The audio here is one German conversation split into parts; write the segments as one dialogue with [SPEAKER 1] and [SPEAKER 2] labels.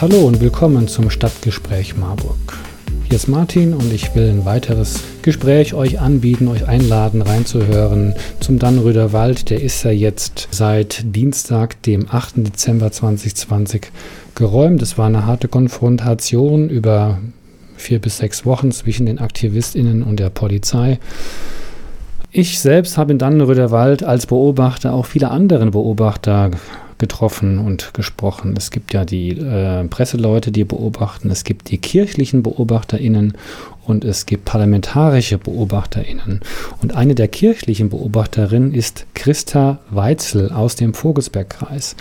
[SPEAKER 1] Hallo und willkommen zum Stadtgespräch Marburg. Hier ist Martin und ich will ein weiteres Gespräch euch anbieten, euch einladen, reinzuhören zum Dannröder Wald. Der ist ja jetzt seit Dienstag, dem 8. Dezember 2020 geräumt. Es war eine harte Konfrontation über vier bis sechs Wochen zwischen den AktivistInnen und der Polizei. Ich selbst habe in Dannenröder Wald als Beobachter auch viele andere Beobachter getroffen und gesprochen. Es gibt ja die äh, Presseleute, die beobachten, es gibt die kirchlichen BeobachterInnen und es gibt parlamentarische BeobachterInnen. Und eine der kirchlichen Beobachterinnen ist Christa Weitzel aus dem Vogelsbergkreis.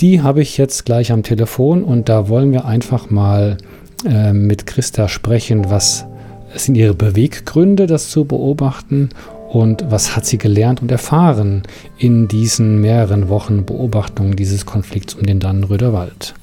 [SPEAKER 1] Die habe ich jetzt gleich am Telefon und da wollen wir einfach mal äh, mit Christa sprechen, was sind ihre Beweggründe, das zu beobachten und was hat sie gelernt und erfahren in diesen mehreren Wochen Beobachtung dieses Konflikts um den Dannenröder Wald?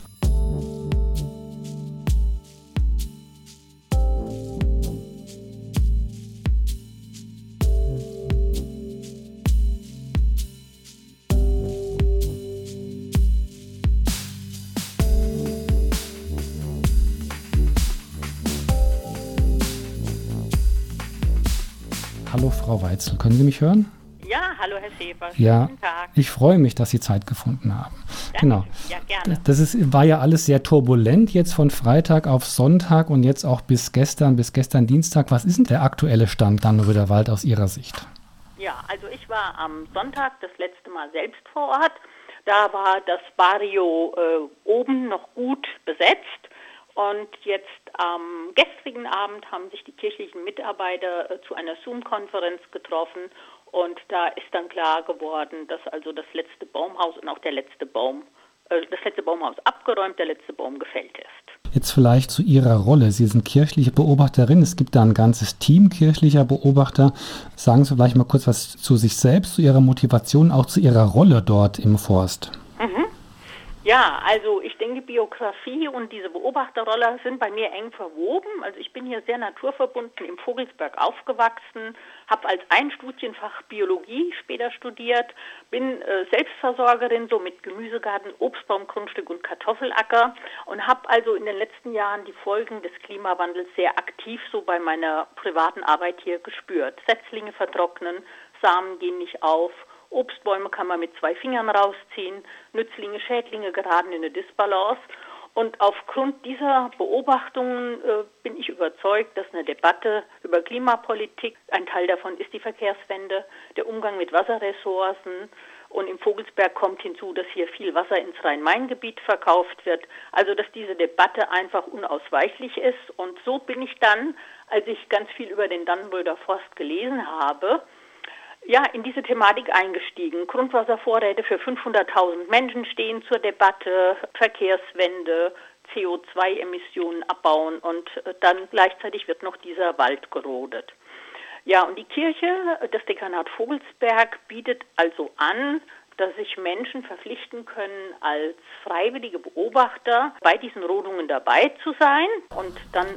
[SPEAKER 1] Frau Weitzel, können Sie mich hören?
[SPEAKER 2] Ja, hallo Herr Schäfer.
[SPEAKER 1] Ja, ich freue mich, dass Sie Zeit gefunden haben.
[SPEAKER 2] Danke.
[SPEAKER 1] Genau.
[SPEAKER 2] Ja, gerne.
[SPEAKER 1] Das ist, war ja alles sehr turbulent jetzt von Freitag auf Sonntag und jetzt auch bis gestern, bis gestern Dienstag. Was ist denn der aktuelle Stand dann Wald aus Ihrer Sicht?
[SPEAKER 2] Ja, also ich war am Sonntag das letzte Mal selbst vor Ort. Da war das Barrio äh, oben noch gut besetzt. Und jetzt am gestrigen Abend haben sich die kirchlichen Mitarbeiter äh, zu einer Zoom-Konferenz getroffen und da ist dann klar geworden, dass also das letzte Baumhaus und auch der letzte Baum, äh, das letzte Baumhaus abgeräumt, der letzte Baum gefällt ist.
[SPEAKER 1] Jetzt vielleicht zu Ihrer Rolle. Sie sind kirchliche Beobachterin. Es gibt da ein ganzes Team kirchlicher Beobachter. Sagen Sie vielleicht mal kurz was zu sich selbst, zu Ihrer Motivation, auch zu Ihrer Rolle dort im Forst.
[SPEAKER 2] Ja, also ich denke, Biografie und diese Beobachterrolle sind bei mir eng verwoben. Also ich bin hier sehr naturverbunden im Vogelsberg aufgewachsen, habe als Einstudienfach Biologie später studiert, bin äh, Selbstversorgerin so mit Gemüsegarten, Obstbaum, Grundstück und Kartoffelacker und habe also in den letzten Jahren die Folgen des Klimawandels sehr aktiv so bei meiner privaten Arbeit hier gespürt. Setzlinge vertrocknen, Samen gehen nicht auf Obstbäume kann man mit zwei Fingern rausziehen, Nützlinge, Schädlinge geraten in eine Disbalance. Und aufgrund dieser Beobachtungen äh, bin ich überzeugt, dass eine Debatte über Klimapolitik, ein Teil davon ist die Verkehrswende, der Umgang mit Wasserressourcen und im Vogelsberg kommt hinzu, dass hier viel Wasser ins Rhein-Main-Gebiet verkauft wird. Also dass diese Debatte einfach unausweichlich ist. Und so bin ich dann, als ich ganz viel über den Dannenröder Forst gelesen habe, ja, in diese Thematik eingestiegen. Grundwasservorräte für 500.000 Menschen stehen zur Debatte, Verkehrswende, CO2-Emissionen abbauen und äh, dann gleichzeitig wird noch dieser Wald gerodet. Ja, und die Kirche, das Dekanat Vogelsberg bietet also an, dass sich Menschen verpflichten können, als freiwillige Beobachter bei diesen Rodungen dabei zu sein. Und dann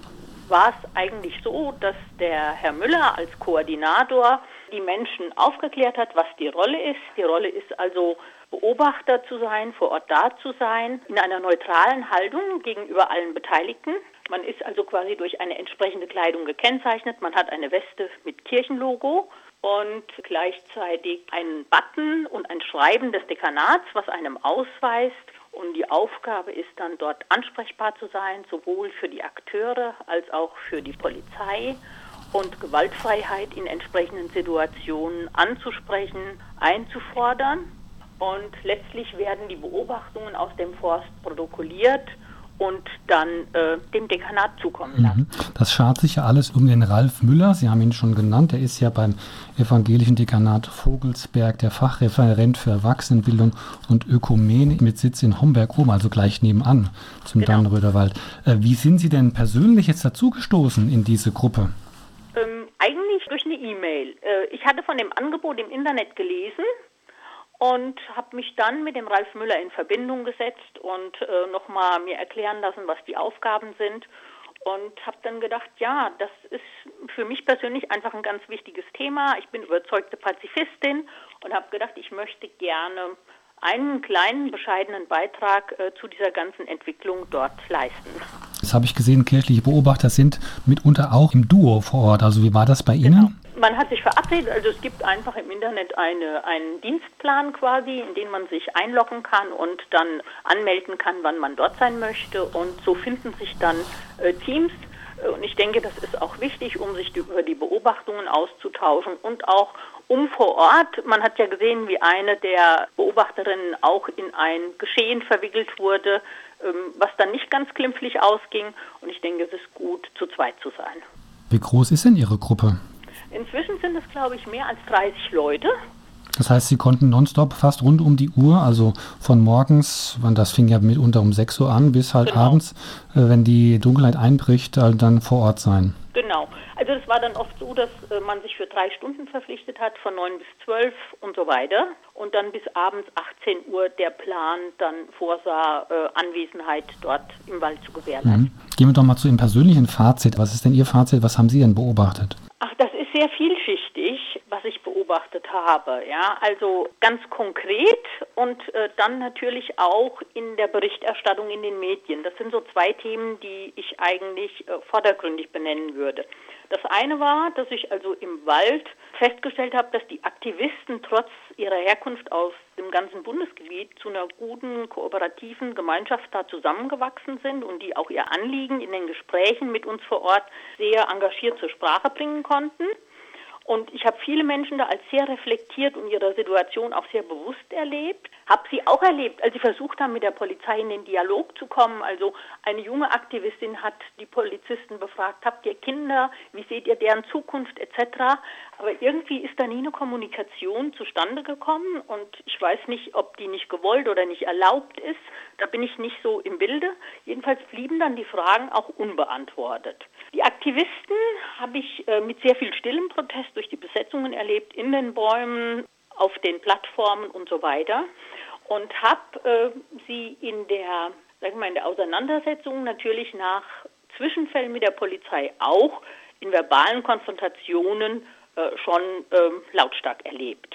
[SPEAKER 2] war es eigentlich so, dass der Herr Müller als Koordinator die Menschen aufgeklärt hat, was die Rolle ist. Die Rolle ist also Beobachter zu sein, vor Ort da zu sein, in einer neutralen Haltung gegenüber allen Beteiligten. Man ist also quasi durch eine entsprechende Kleidung gekennzeichnet. Man hat eine Weste mit Kirchenlogo und gleichzeitig einen Button und ein Schreiben des Dekanats, was einem ausweist. Und die Aufgabe ist dann dort ansprechbar zu sein, sowohl für die Akteure als auch für die Polizei und Gewaltfreiheit in entsprechenden Situationen anzusprechen, einzufordern. Und letztlich werden die Beobachtungen aus dem Forst protokolliert und dann äh, dem Dekanat zukommen mhm. lassen.
[SPEAKER 1] Das schart sich ja alles um den Ralf Müller. Sie haben ihn schon genannt. Er ist ja beim evangelischen Dekanat Vogelsberg der Fachreferent für Erwachsenenbildung und Ökumene mit Sitz in Homberg oben, also gleich nebenan zum genau. Dannenröder Äh, wie sind Sie denn persönlich jetzt dazugestoßen in diese Gruppe?
[SPEAKER 2] Eigentlich durch eine E-Mail. Äh, ich hatte von dem Angebot im Internet gelesen und habe mich dann mit dem Ralf Müller in Verbindung gesetzt und äh, nochmal mir erklären lassen, was die Aufgaben sind und habe dann gedacht, ja, das ist für mich persönlich einfach ein ganz wichtiges Thema. Ich bin überzeugte Pazifistin und habe gedacht, ich möchte gerne einen kleinen, bescheidenen Beitrag äh, zu dieser ganzen Entwicklung dort leisten.
[SPEAKER 1] Das habe ich gesehen, kirchliche Beobachter sind mitunter auch im Duo vor Ort. Also wie war das bei Ihnen? Genau.
[SPEAKER 2] Man hat sich verabredet, also es gibt einfach im Internet eine, einen Dienstplan quasi, in den man sich einloggen kann und dann anmelden kann, wann man dort sein möchte. Und so finden sich dann äh, Teams. Und ich denke, das ist auch wichtig, um sich über die Beobachtungen auszutauschen und auch um vor Ort. Man hat ja gesehen, wie eine der Beobachterinnen auch in ein Geschehen verwickelt wurde, ähm, was dann nicht ganz glimpflich ausging. Und ich denke, es ist gut, zu zweit zu sein.
[SPEAKER 1] Wie groß ist denn Ihre Gruppe?
[SPEAKER 2] Inzwischen sind es, glaube ich, mehr als 30 Leute.
[SPEAKER 1] Das heißt, Sie konnten nonstop fast rund um die Uhr, also von morgens, das fing ja mitunter um 6 Uhr an, bis halt genau. abends, äh, wenn die Dunkelheit einbricht, dann vor Ort sein.
[SPEAKER 2] Genau. Also es war dann oft so, dass äh, man sich für drei Stunden verpflichtet hat, von 9 bis 12 und so weiter. Und dann bis abends 18 Uhr der Plan dann vorsah, äh, Anwesenheit dort im Wald zu gewährleisten.
[SPEAKER 1] Mhm. Gehen wir doch mal zu Ihrem persönlichen Fazit. Was ist denn Ihr Fazit? Was haben Sie denn beobachtet?
[SPEAKER 2] Ach, das ist sehr vielschichtig, was ich beobachtet habe. Ja, also ganz konkret und äh, dann natürlich auch in der Berichterstattung in den Medien. Das sind so zwei Themen, die ich eigentlich äh, vordergründig benennen würde. Das eine war, dass ich also im Wald festgestellt habe, dass die Aktivisten trotz ihrer Herkunft aus dem ganzen Bundesgebiet zu einer guten kooperativen Gemeinschaft da zusammengewachsen sind und die auch ihr Anliegen in den Gesprächen mit uns vor Ort sehr engagiert zur Sprache bringen konnten. Und ich habe viele Menschen da als sehr reflektiert und ihrer Situation auch sehr bewusst erlebt. Habe sie auch erlebt, als sie versucht haben, mit der Polizei in den Dialog zu kommen. Also eine junge Aktivistin hat die Polizisten befragt, habt ihr Kinder, wie seht ihr deren Zukunft etc. Aber irgendwie ist da nie eine Kommunikation zustande gekommen und ich weiß nicht, ob die nicht gewollt oder nicht erlaubt ist. Da bin ich nicht so im Bilde. Jedenfalls blieben dann die Fragen auch unbeantwortet. Die Aktivisten habe ich äh, mit sehr viel stillem Protest durch die Besetzungen erlebt, in den Bäumen, auf den Plattformen und so weiter. Und habe äh, sie in der, sag mal, in der Auseinandersetzung natürlich nach Zwischenfällen mit der Polizei auch in verbalen Konfrontationen äh, schon ähm, lautstark erlebt.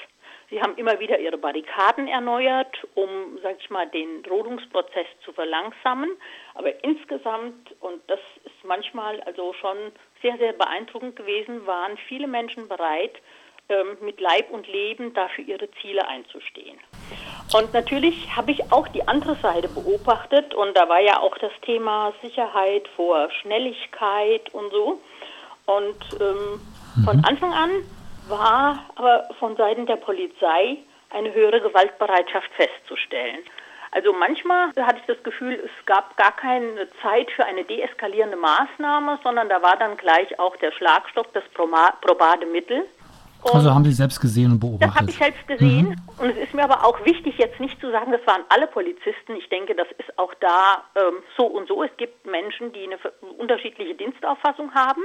[SPEAKER 2] Sie haben immer wieder ihre Barrikaden erneuert, um, sag ich mal, den Rodungsprozess zu verlangsamen. Aber insgesamt, und das ist manchmal also schon sehr, sehr beeindruckend gewesen, waren viele Menschen bereit, ähm, mit Leib und Leben dafür ihre Ziele einzustehen. Und natürlich habe ich auch die andere Seite beobachtet und da war ja auch das Thema Sicherheit vor Schnelligkeit und so. Und ähm, mhm. von Anfang an war aber von Seiten der Polizei eine höhere Gewaltbereitschaft festzustellen. Also manchmal hatte ich das Gefühl, es gab gar keine Zeit für eine deeskalierende Maßnahme, sondern da war dann gleich auch der Schlagstock das probate Mittel.
[SPEAKER 1] Und also haben Sie selbst gesehen und beobachtet?
[SPEAKER 2] Das habe ich selbst gesehen. Mhm. Und es ist mir aber auch wichtig, jetzt nicht zu sagen, das waren alle Polizisten. Ich denke, das ist auch da ähm, so und so. Es gibt Menschen, die eine unterschiedliche Dienstauffassung haben.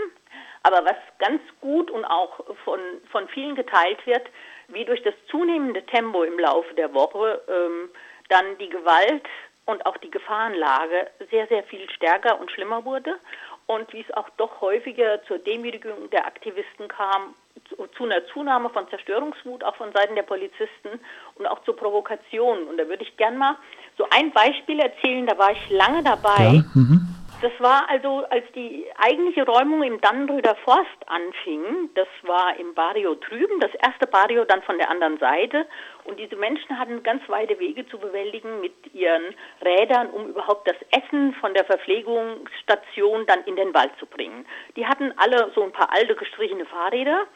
[SPEAKER 2] Aber was ganz gut und auch von, von vielen geteilt wird, wie durch das zunehmende Tempo im Laufe der Woche ähm, dann die Gewalt und auch die Gefahrenlage sehr, sehr viel stärker und schlimmer wurde und wie es auch doch häufiger zur Demütigung der Aktivisten kam, zu, zu, einer Zunahme von Zerstörungswut auch von Seiten der Polizisten und auch zur Provokation. Und da würde ich gern mal so ein Beispiel erzählen, da war ich lange dabei. Ja, mhm. Das war also, als die eigentliche Räumung im Dannenröder Forst anfing, das war im Barrio drüben, das erste Barrio dann von der anderen Seite. Und diese Menschen hatten ganz weite Wege zu bewältigen mit ihren Rädern, um überhaupt das Essen von der Verpflegungsstation dann in den Wald zu bringen. Die hatten alle so ein paar alte gestrichene Fahrräder.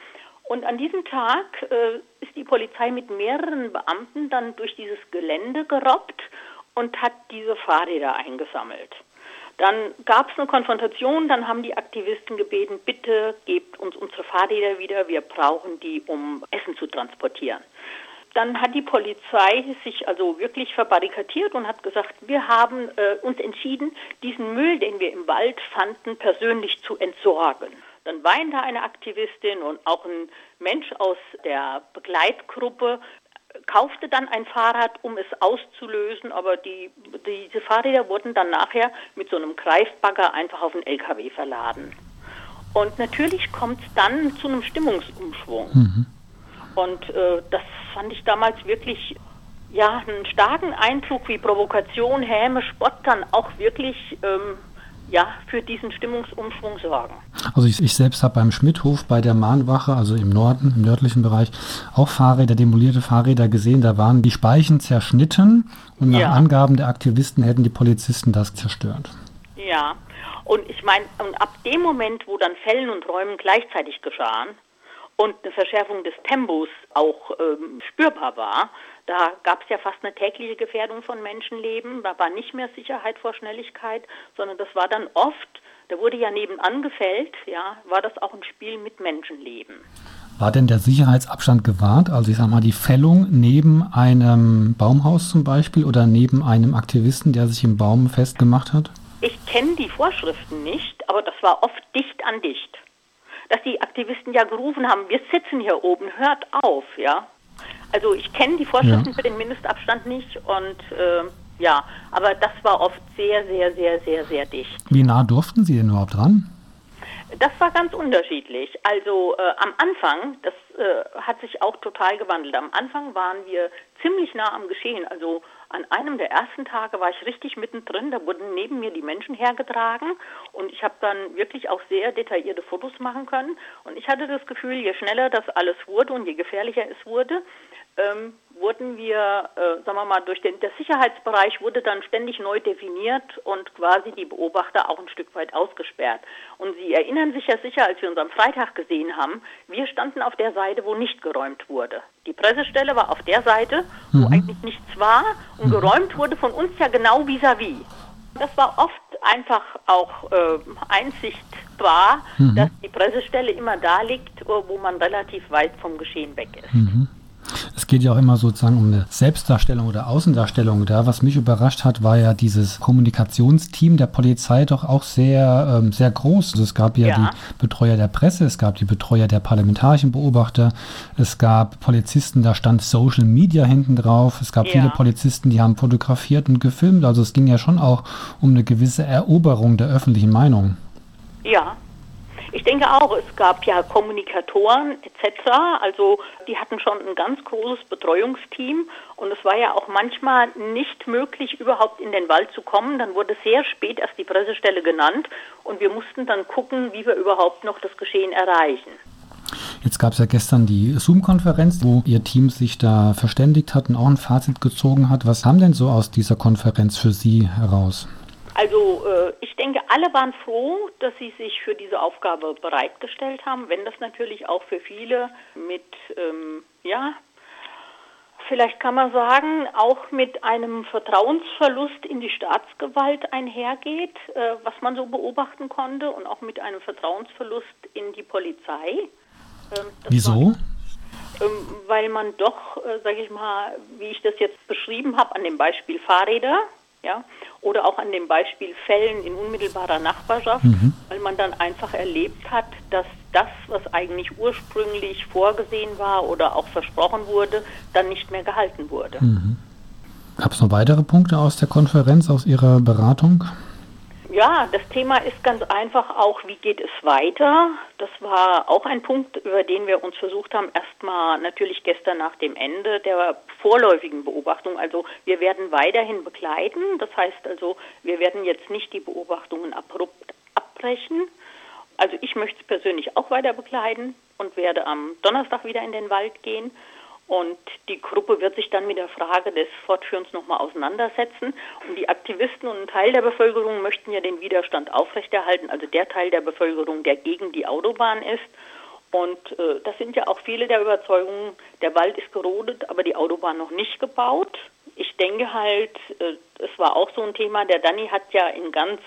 [SPEAKER 2] Und an diesem Tag äh, ist die Polizei mit mehreren Beamten dann durch dieses Gelände gerobbt und hat diese Fahrräder eingesammelt. Dann gab es eine Konfrontation, dann haben die Aktivisten gebeten, bitte gebt uns unsere Fahrräder wieder, wir brauchen die, um Essen zu transportieren. Dann hat die Polizei sich also wirklich verbarrikadiert und hat gesagt, wir haben äh, uns entschieden, diesen Müll, den wir im Wald fanden, persönlich zu entsorgen. Dann weinte eine Aktivistin und auch ein Mensch aus der Begleitgruppe kaufte dann ein Fahrrad, um es auszulösen, aber die, diese Fahrräder wurden dann nachher mit so einem Greifbagger einfach auf den LKW verladen. Und natürlich kommt es dann zu einem Stimmungsumschwung. Mhm. Und äh, das fand ich damals wirklich ja, einen starken Eindruck wie Provokation, Häme, Spott dann auch wirklich ähm, ja, für diesen Stimmungsumschwung sorgen.
[SPEAKER 1] Also ich, ich selbst habe beim Schmidthof bei der Mahnwache, also im Norden, im nördlichen Bereich, auch Fahrräder, demolierte Fahrräder gesehen. Da waren die Speichen zerschnitten und nach ja. Angaben der Aktivisten hätten die Polizisten das zerstört.
[SPEAKER 2] Ja, und ich meine, ab dem Moment, wo dann Fällen und Räumen gleichzeitig geschahen und eine Verschärfung des Tempos auch ähm, spürbar war, da gab es ja fast eine tägliche Gefährdung von Menschenleben. Da war nicht mehr Sicherheit vor Schnelligkeit, sondern das war dann oft, da wurde ja nebenan gefällt, ja, war das auch ein Spiel mit Menschenleben.
[SPEAKER 1] War denn der Sicherheitsabstand gewahrt? Also ich sag mal, die Fällung neben einem Baumhaus zum Beispiel oder neben einem Aktivisten, der sich im Baum festgemacht hat?
[SPEAKER 2] Ich kenne die Vorschriften nicht, aber das war oft dicht an dicht. Dass die Aktivisten ja gerufen haben, wir sitzen hier oben, hört auf, ja. Also ich kenne die Vorschriften ja. für den Mindestabstand nicht und äh, ja, aber das war oft sehr, sehr, sehr, sehr, sehr dicht.
[SPEAKER 1] Wie nah durften Sie denn überhaupt ran?
[SPEAKER 2] Das war ganz unterschiedlich. Also äh, am Anfang, das äh, hat sich auch total gewandelt. Am Anfang waren wir ziemlich nah am Geschehen. Also an einem der ersten Tage war ich richtig mittendrin. Da wurden neben mir die Menschen hergetragen und ich habe dann wirklich auch sehr detaillierte Fotos machen können. Und ich hatte das Gefühl, je schneller das alles wurde und je gefährlicher es wurde, ähm, wurden wir, äh, sagen wir mal, durch den der Sicherheitsbereich wurde dann ständig neu definiert und quasi die Beobachter auch ein Stück weit ausgesperrt. Und Sie erinnern sich ja sicher, als wir uns am Freitag gesehen haben, wir standen auf der Seite, wo nicht geräumt wurde. Die Pressestelle war auf der Seite, wo mhm. eigentlich nichts war und mhm. geräumt wurde von uns ja genau vis-à-vis. -vis. Das war oft einfach auch äh, einsichtbar, mhm. dass die Pressestelle immer da liegt, wo man relativ weit vom Geschehen weg ist. Mhm.
[SPEAKER 1] Es geht ja auch immer sozusagen um eine Selbstdarstellung oder Außendarstellung. Da, was mich überrascht hat, war ja dieses Kommunikationsteam der Polizei doch auch sehr, ähm, sehr groß. Also es gab ja, ja, die Betreuer der Presse, es gab die Betreuer der parlamentarischen Beobachter, es gab Polizisten, da stand Social Media hinten drauf, es gab ja. viele Polizisten, die haben fotografiert und gefilmt. Also es ging ja schon auch um eine gewisse Eroberung der öffentlichen Meinung.
[SPEAKER 2] Ja, ich denke auch, es gab ja Kommunikatoren etc. Also die hatten schon ein ganz großes Betreuungsteam und es war ja auch manchmal nicht möglich, überhaupt in den Wald zu kommen. Dann wurde sehr spät erst die Pressestelle genannt und wir mussten dann gucken, wie wir überhaupt noch das Geschehen erreichen.
[SPEAKER 1] Jetzt gab es ja gestern die Zoom-Konferenz, wo Ihr Team sich da verständigt hat und auch ein Fazit gezogen hat. Was kam denn so aus dieser Konferenz für Sie heraus?
[SPEAKER 2] Also äh, ich denke, alle waren froh, dass sie sich für diese Aufgabe bereitgestellt haben, wenn das natürlich auch für viele mit, ähm, ja, vielleicht kann man sagen, auch mit einem Vertrauensverlust in die Staatsgewalt einhergeht, äh, was man so beobachten konnte, und auch mit einem Vertrauensverlust in die Polizei.
[SPEAKER 1] Ähm, Wieso? War,
[SPEAKER 2] ähm, weil man doch, äh, sage ich mal, wie ich das jetzt beschrieben habe, an dem Beispiel Fahrräder, ja, oder auch an dem Beispiel Fällen in unmittelbarer Nachbarschaft, mhm. weil man dann einfach erlebt hat, dass das, was eigentlich ursprünglich vorgesehen war oder auch versprochen wurde, dann nicht mehr gehalten wurde. Mhm.
[SPEAKER 1] Gab es noch weitere Punkte aus der Konferenz, aus Ihrer Beratung?
[SPEAKER 2] Ja, das Thema ist ganz einfach auch, wie geht es weiter? Das war auch ein Punkt, über den wir uns versucht haben, erstmal natürlich gestern nach dem Ende der vorläufigen Beobachtung. Also wir werden weiterhin begleiten. Das heißt also, wir werden jetzt nicht die Beobachtungen abrupt abbrechen. Also ich möchte es persönlich auch weiter begleiten und werde am Donnerstag wieder in den Wald gehen. Und die Gruppe wird sich dann mit der Frage des Fortführens nochmal auseinandersetzen. Und die Aktivisten und ein Teil der Bevölkerung möchten ja den Widerstand aufrechterhalten, also der Teil der Bevölkerung, der gegen die Autobahn ist. Und äh, das sind ja auch viele der Überzeugungen, der Wald ist gerodet, aber die Autobahn noch nicht gebaut. Ich denke halt, äh, es war auch so ein Thema, der Danny hat ja in ganz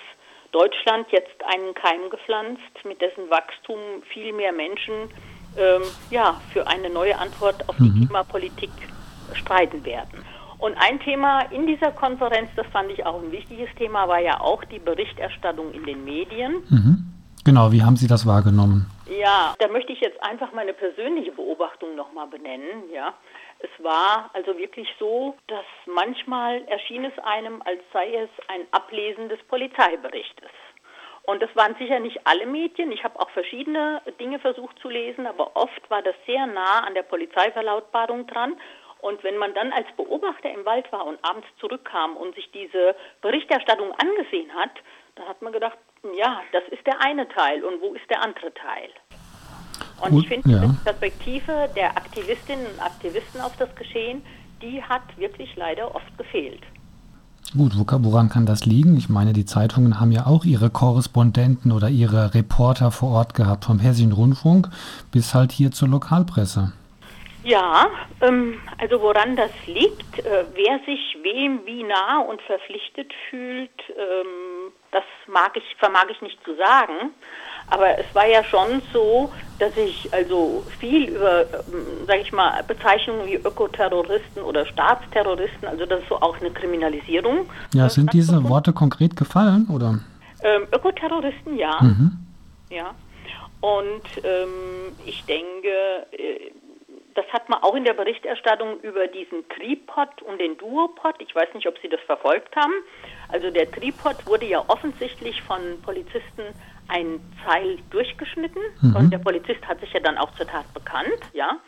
[SPEAKER 2] Deutschland jetzt einen Keim gepflanzt, mit dessen Wachstum viel mehr Menschen ähm, ja, für eine neue Antwort auf die mhm. Klimapolitik streiten werden. Und ein Thema in dieser Konferenz, das fand ich auch ein wichtiges Thema, war ja auch die Berichterstattung in den Medien.
[SPEAKER 1] Mhm. Genau, wie haben Sie das wahrgenommen?
[SPEAKER 2] Ja, da möchte ich jetzt einfach meine persönliche Beobachtung nochmal benennen. Ja, es war also wirklich so, dass manchmal erschien es einem, als sei es ein Ablesen des Polizeiberichtes. Und das waren sicher nicht alle Medien. Ich habe auch verschiedene Dinge versucht zu lesen, aber oft war das sehr nah an der Polizeiverlautbarung dran. Und wenn man dann als Beobachter im Wald war und abends zurückkam und sich diese Berichterstattung angesehen hat, dann hat man gedacht, ja, das ist der eine Teil und wo ist der andere Teil? Und Gut, ich finde, ja. die Perspektive der Aktivistinnen und Aktivisten auf das Geschehen, die hat wirklich leider oft gefehlt.
[SPEAKER 1] Gut, woran kann das liegen? Ich meine, die Zeitungen haben ja auch ihre Korrespondenten oder ihre Reporter vor Ort gehabt, vom Hessischen Rundfunk bis halt hier zur Lokalpresse.
[SPEAKER 2] Ja, ähm, also woran das liegt, äh, wer sich wem wie nah und verpflichtet fühlt, ähm, das mag ich, vermag ich nicht zu sagen. Aber es war ja schon so, dass ich also viel über, ähm, sage ich mal, Bezeichnungen wie Ökoterroristen oder Staatsterroristen, also das ist so auch eine Kriminalisierung.
[SPEAKER 1] Ja, äh, sind diese Worte konkret gefallen oder?
[SPEAKER 2] Ähm, Ökoterroristen, ja. Mhm. Ja. Und ähm, ich denke, äh, das hat man auch in der Berichterstattung über diesen Tripod und den Duopod. Ich weiß nicht, ob Sie das verfolgt haben. Also der Tripod wurde ja offensichtlich von Polizisten ein Pfeil durchgeschnitten mhm. und der Polizist hat sich ja dann auch zur Tat bekannt, ja.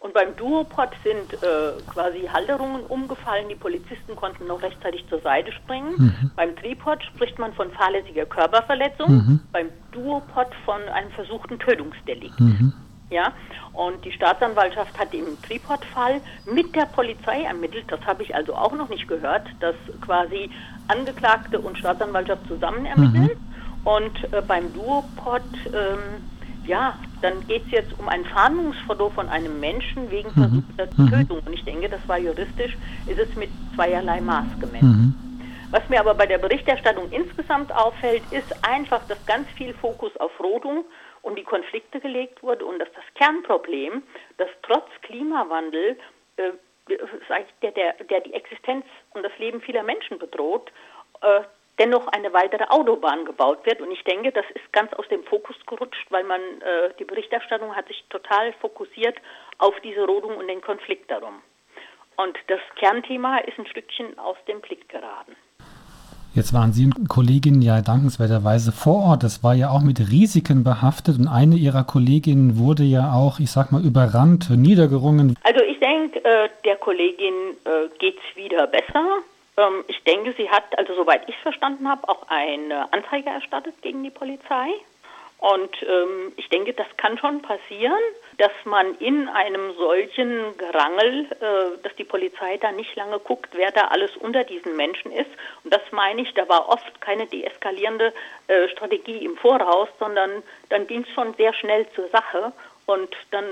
[SPEAKER 2] Und beim Duopod sind äh, quasi Halterungen umgefallen. Die Polizisten konnten noch rechtzeitig zur Seite springen. Mhm. Beim Tripod spricht man von fahrlässiger Körperverletzung. Mhm. Beim Duopod von einem versuchten Tötungsdelikt. Mhm. Ja, und die Staatsanwaltschaft hat im Tripod-Fall mit der Polizei ermittelt. Das habe ich also auch noch nicht gehört, dass quasi Angeklagte und Staatsanwaltschaft zusammen ermitteln. Mhm. Und äh, beim Duopod, ähm, ja, dann geht es jetzt um ein Fahndungsfoto von einem Menschen wegen mhm. versuchter mhm. Tötung. Und ich denke, das war juristisch, ist es mit zweierlei Maß gemessen. Mhm. Was mir aber bei der Berichterstattung insgesamt auffällt, ist einfach, dass ganz viel Fokus auf Rodung und die Konflikte gelegt wurde und dass das Kernproblem, dass trotz Klimawandel äh, der, der, der die Existenz und das Leben vieler Menschen bedroht, äh, dennoch eine weitere Autobahn gebaut wird. Und ich denke, das ist ganz aus dem Fokus gerutscht, weil man äh, die Berichterstattung hat sich total fokussiert auf diese Rodung und den Konflikt darum. Und das Kernthema ist ein Stückchen aus dem Blick geraten.
[SPEAKER 1] Jetzt waren Sie und Kolleginnen ja dankenswerterweise vor Ort. Das war ja auch mit Risiken behaftet und eine Ihrer Kolleginnen wurde ja auch, ich sag mal, überrannt, niedergerungen.
[SPEAKER 2] Also ich denke, äh, der Kollegin äh, geht es wieder besser. Ähm, ich denke, sie hat, also soweit ich verstanden habe, auch eine Anzeige erstattet gegen die Polizei. Und ähm, ich denke, das kann schon passieren, dass man in einem solchen Gerangel, äh, dass die Polizei da nicht lange guckt, wer da alles unter diesen Menschen ist. Und das meine ich, da war oft keine deeskalierende äh, Strategie im Voraus, sondern dann ging es schon sehr schnell zur Sache. Und dann,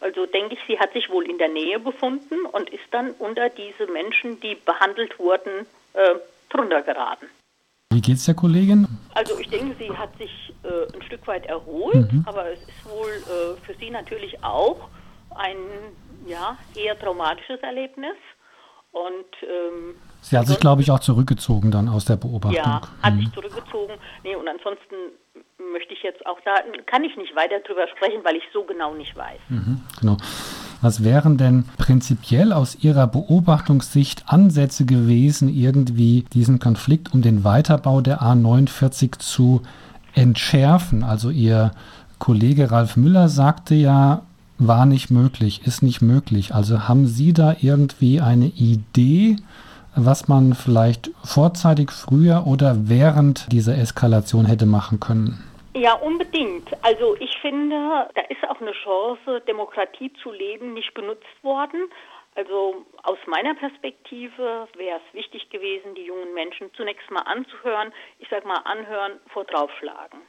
[SPEAKER 2] also denke ich, sie hat sich wohl in der Nähe befunden und ist dann unter diese Menschen, die behandelt wurden, äh, drunter geraten.
[SPEAKER 1] Wie geht's der Kollegin?
[SPEAKER 2] Also ich denke, sie hat sich äh, ein Stück weit erholt, mhm. aber es ist wohl äh, für sie natürlich auch ein ja, eher traumatisches Erlebnis. Und ähm,
[SPEAKER 1] sie hat sich, glaube ich, auch zurückgezogen dann aus der Beobachtung.
[SPEAKER 2] Ja, hat mhm. sich zurückgezogen. Nee, und ansonsten möchte ich jetzt auch da, kann ich nicht weiter drüber sprechen, weil ich so genau nicht weiß.
[SPEAKER 1] Mhm, genau. Was wären denn prinzipiell aus Ihrer Beobachtungssicht Ansätze gewesen, irgendwie diesen Konflikt um den Weiterbau der A49 zu entschärfen? Also Ihr Kollege Ralf Müller sagte ja, war nicht möglich, ist nicht möglich. Also haben Sie da irgendwie eine Idee, was man vielleicht vorzeitig früher oder während dieser Eskalation hätte machen können?
[SPEAKER 2] Ja, unbedingt. Also ich finde, da ist auch eine Chance, Demokratie zu leben, nicht genutzt worden. Also aus meiner Perspektive wäre es wichtig gewesen, die jungen Menschen zunächst mal anzuhören, ich sage mal anhören vor draufschlagen.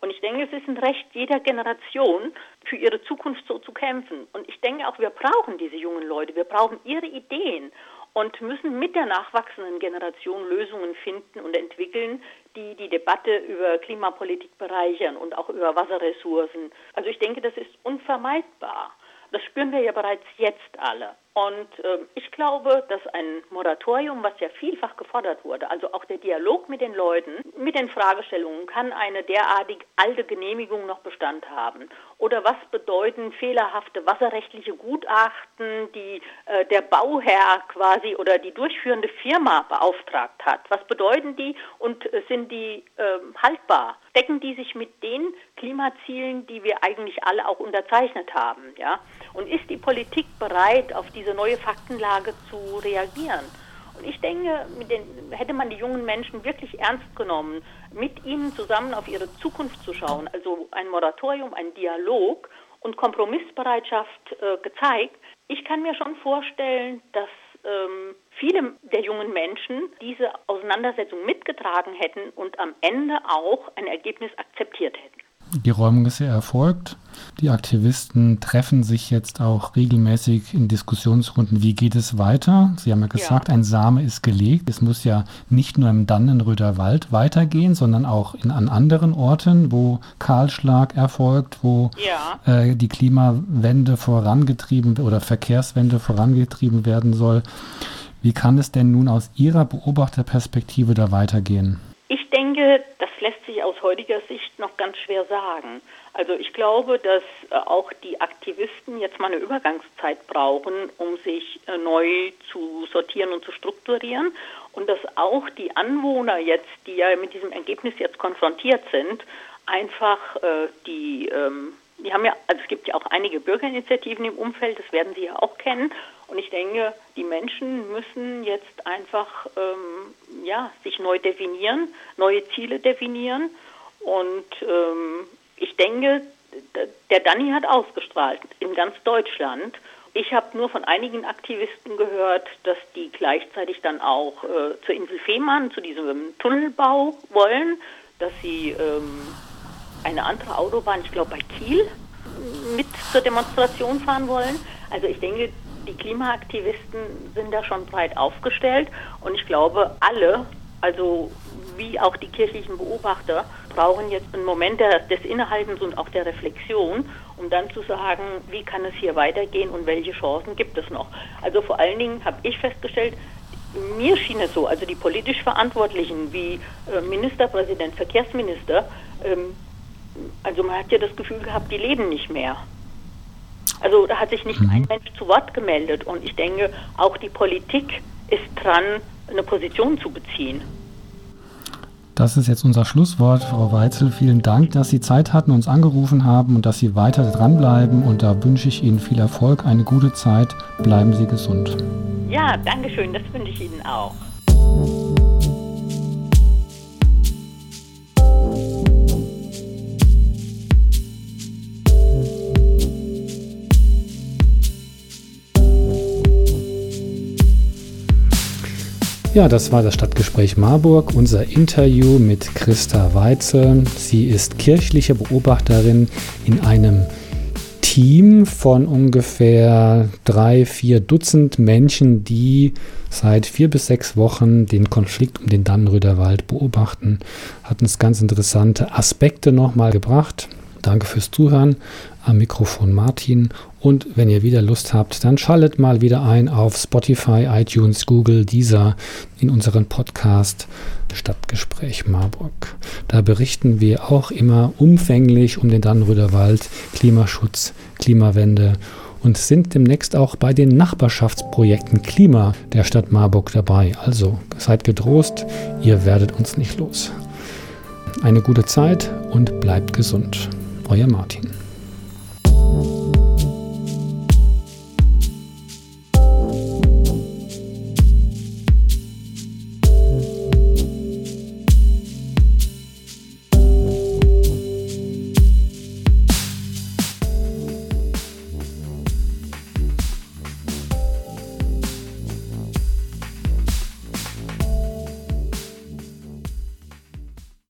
[SPEAKER 2] Und ich denke, es ist ein Recht jeder Generation, für ihre Zukunft so zu kämpfen. Und ich denke auch, wir brauchen diese jungen Leute, wir brauchen ihre Ideen und müssen mit der nachwachsenden Generation Lösungen finden und entwickeln, die die Debatte über Klimapolitik bereichern und auch über Wasserressourcen. Also ich denke, das ist unvermeidbar. Das spüren wir ja bereits jetzt alle. Und äh, ich glaube, dass ein Moratorium, was ja vielfach gefordert wurde, also auch der Dialog mit den Leuten, mit den Fragestellungen, kann eine derartig alte Genehmigung noch Bestand haben? Oder was bedeuten fehlerhafte wasserrechtliche Gutachten, die äh, der Bauherr quasi oder die durchführende Firma beauftragt hat? Was bedeuten die und äh, sind die ähm, haltbar? Decken die sich mit den Klimazielen, die wir eigentlich alle auch unterzeichnet haben? Ja? Und ist die Politik bereit, auf diese neue Faktenlage zu reagieren. Und ich denke, den, hätte man die jungen Menschen wirklich ernst genommen, mit ihnen zusammen auf ihre Zukunft zu schauen, also ein Moratorium, ein Dialog und Kompromissbereitschaft äh, gezeigt, ich kann mir schon vorstellen, dass ähm, viele der jungen Menschen diese Auseinandersetzung mitgetragen hätten und am Ende auch ein Ergebnis akzeptiert hätten.
[SPEAKER 1] Die Räumung ist ja erfolgt. Die Aktivisten treffen sich jetzt auch regelmäßig in Diskussionsrunden. Wie geht es weiter? Sie haben ja gesagt, ja. ein Same ist gelegt. Es muss ja nicht nur im Dannenröder Wald weitergehen, sondern auch in, an anderen Orten, wo Kahlschlag erfolgt, wo ja. äh, die Klimawende vorangetrieben oder Verkehrswende vorangetrieben werden soll. Wie kann es denn nun aus Ihrer Beobachterperspektive da weitergehen?
[SPEAKER 2] Ich denke, das lässt sich aus heutiger Sicht noch ganz schwer sagen. Also ich glaube, dass äh, auch die Aktivisten jetzt mal eine Übergangszeit brauchen, um sich äh, neu zu sortieren und zu strukturieren und dass auch die Anwohner jetzt, die ja mit diesem Ergebnis jetzt konfrontiert sind, einfach äh, die ähm, die haben ja, also es gibt ja auch einige Bürgerinitiativen im Umfeld, das werden Sie ja auch kennen. Und ich denke, die Menschen müssen jetzt einfach ähm, ja, sich neu definieren, neue Ziele definieren. Und ähm, ich denke, der Danny hat ausgestrahlt in ganz Deutschland. Ich habe nur von einigen Aktivisten gehört, dass die gleichzeitig dann auch äh, zur Insel Fehmarn, zu diesem Tunnelbau wollen, dass sie ähm, eine andere Autobahn, ich glaube bei Kiel, mit zur Demonstration fahren wollen. Also ich denke, die Klimaaktivisten sind da schon breit aufgestellt und ich glaube, alle, also wie auch die kirchlichen Beobachter, brauchen jetzt einen Moment des Innehaltens und auch der Reflexion, um dann zu sagen, wie kann es hier weitergehen und welche Chancen gibt es noch. Also vor allen Dingen habe ich festgestellt, mir schien es so, also die politisch Verantwortlichen wie äh, Ministerpräsident, Verkehrsminister, ähm, also man hat ja das Gefühl gehabt, die leben nicht mehr. Also da hat sich nicht mhm. ein Mensch zu Wort gemeldet und ich denke, auch die Politik ist dran, eine Position zu beziehen.
[SPEAKER 1] Das ist jetzt unser Schlusswort, Frau Weitzel. Vielen Dank, dass Sie Zeit hatten, uns angerufen haben und dass Sie weiter dranbleiben. Und da wünsche ich Ihnen viel Erfolg, eine gute Zeit. Bleiben Sie gesund.
[SPEAKER 2] Ja, danke schön. Das wünsche ich Ihnen auch.
[SPEAKER 1] Ja, das war das Stadtgespräch Marburg, unser Interview mit Christa Weitzel. Sie ist kirchliche Beobachterin in einem Team von ungefähr drei, vier Dutzend Menschen, die seit vier bis sechs Wochen den Konflikt um den Dannenröder Wald beobachten. Hat uns ganz interessante Aspekte nochmal gebracht. Danke fürs Zuhören. Am Mikrofon Martin. Und wenn ihr wieder Lust habt, dann schaltet mal wieder ein auf Spotify, iTunes, Google, dieser in unseren Podcast Stadtgespräch Marburg. Da berichten wir auch immer umfänglich um den Dannenröder Wald, Klimaschutz, Klimawende und sind demnächst auch bei den Nachbarschaftsprojekten Klima der Stadt Marburg dabei. Also seid getrost, ihr werdet uns nicht los. Eine gute Zeit und bleibt gesund. Euer Martin.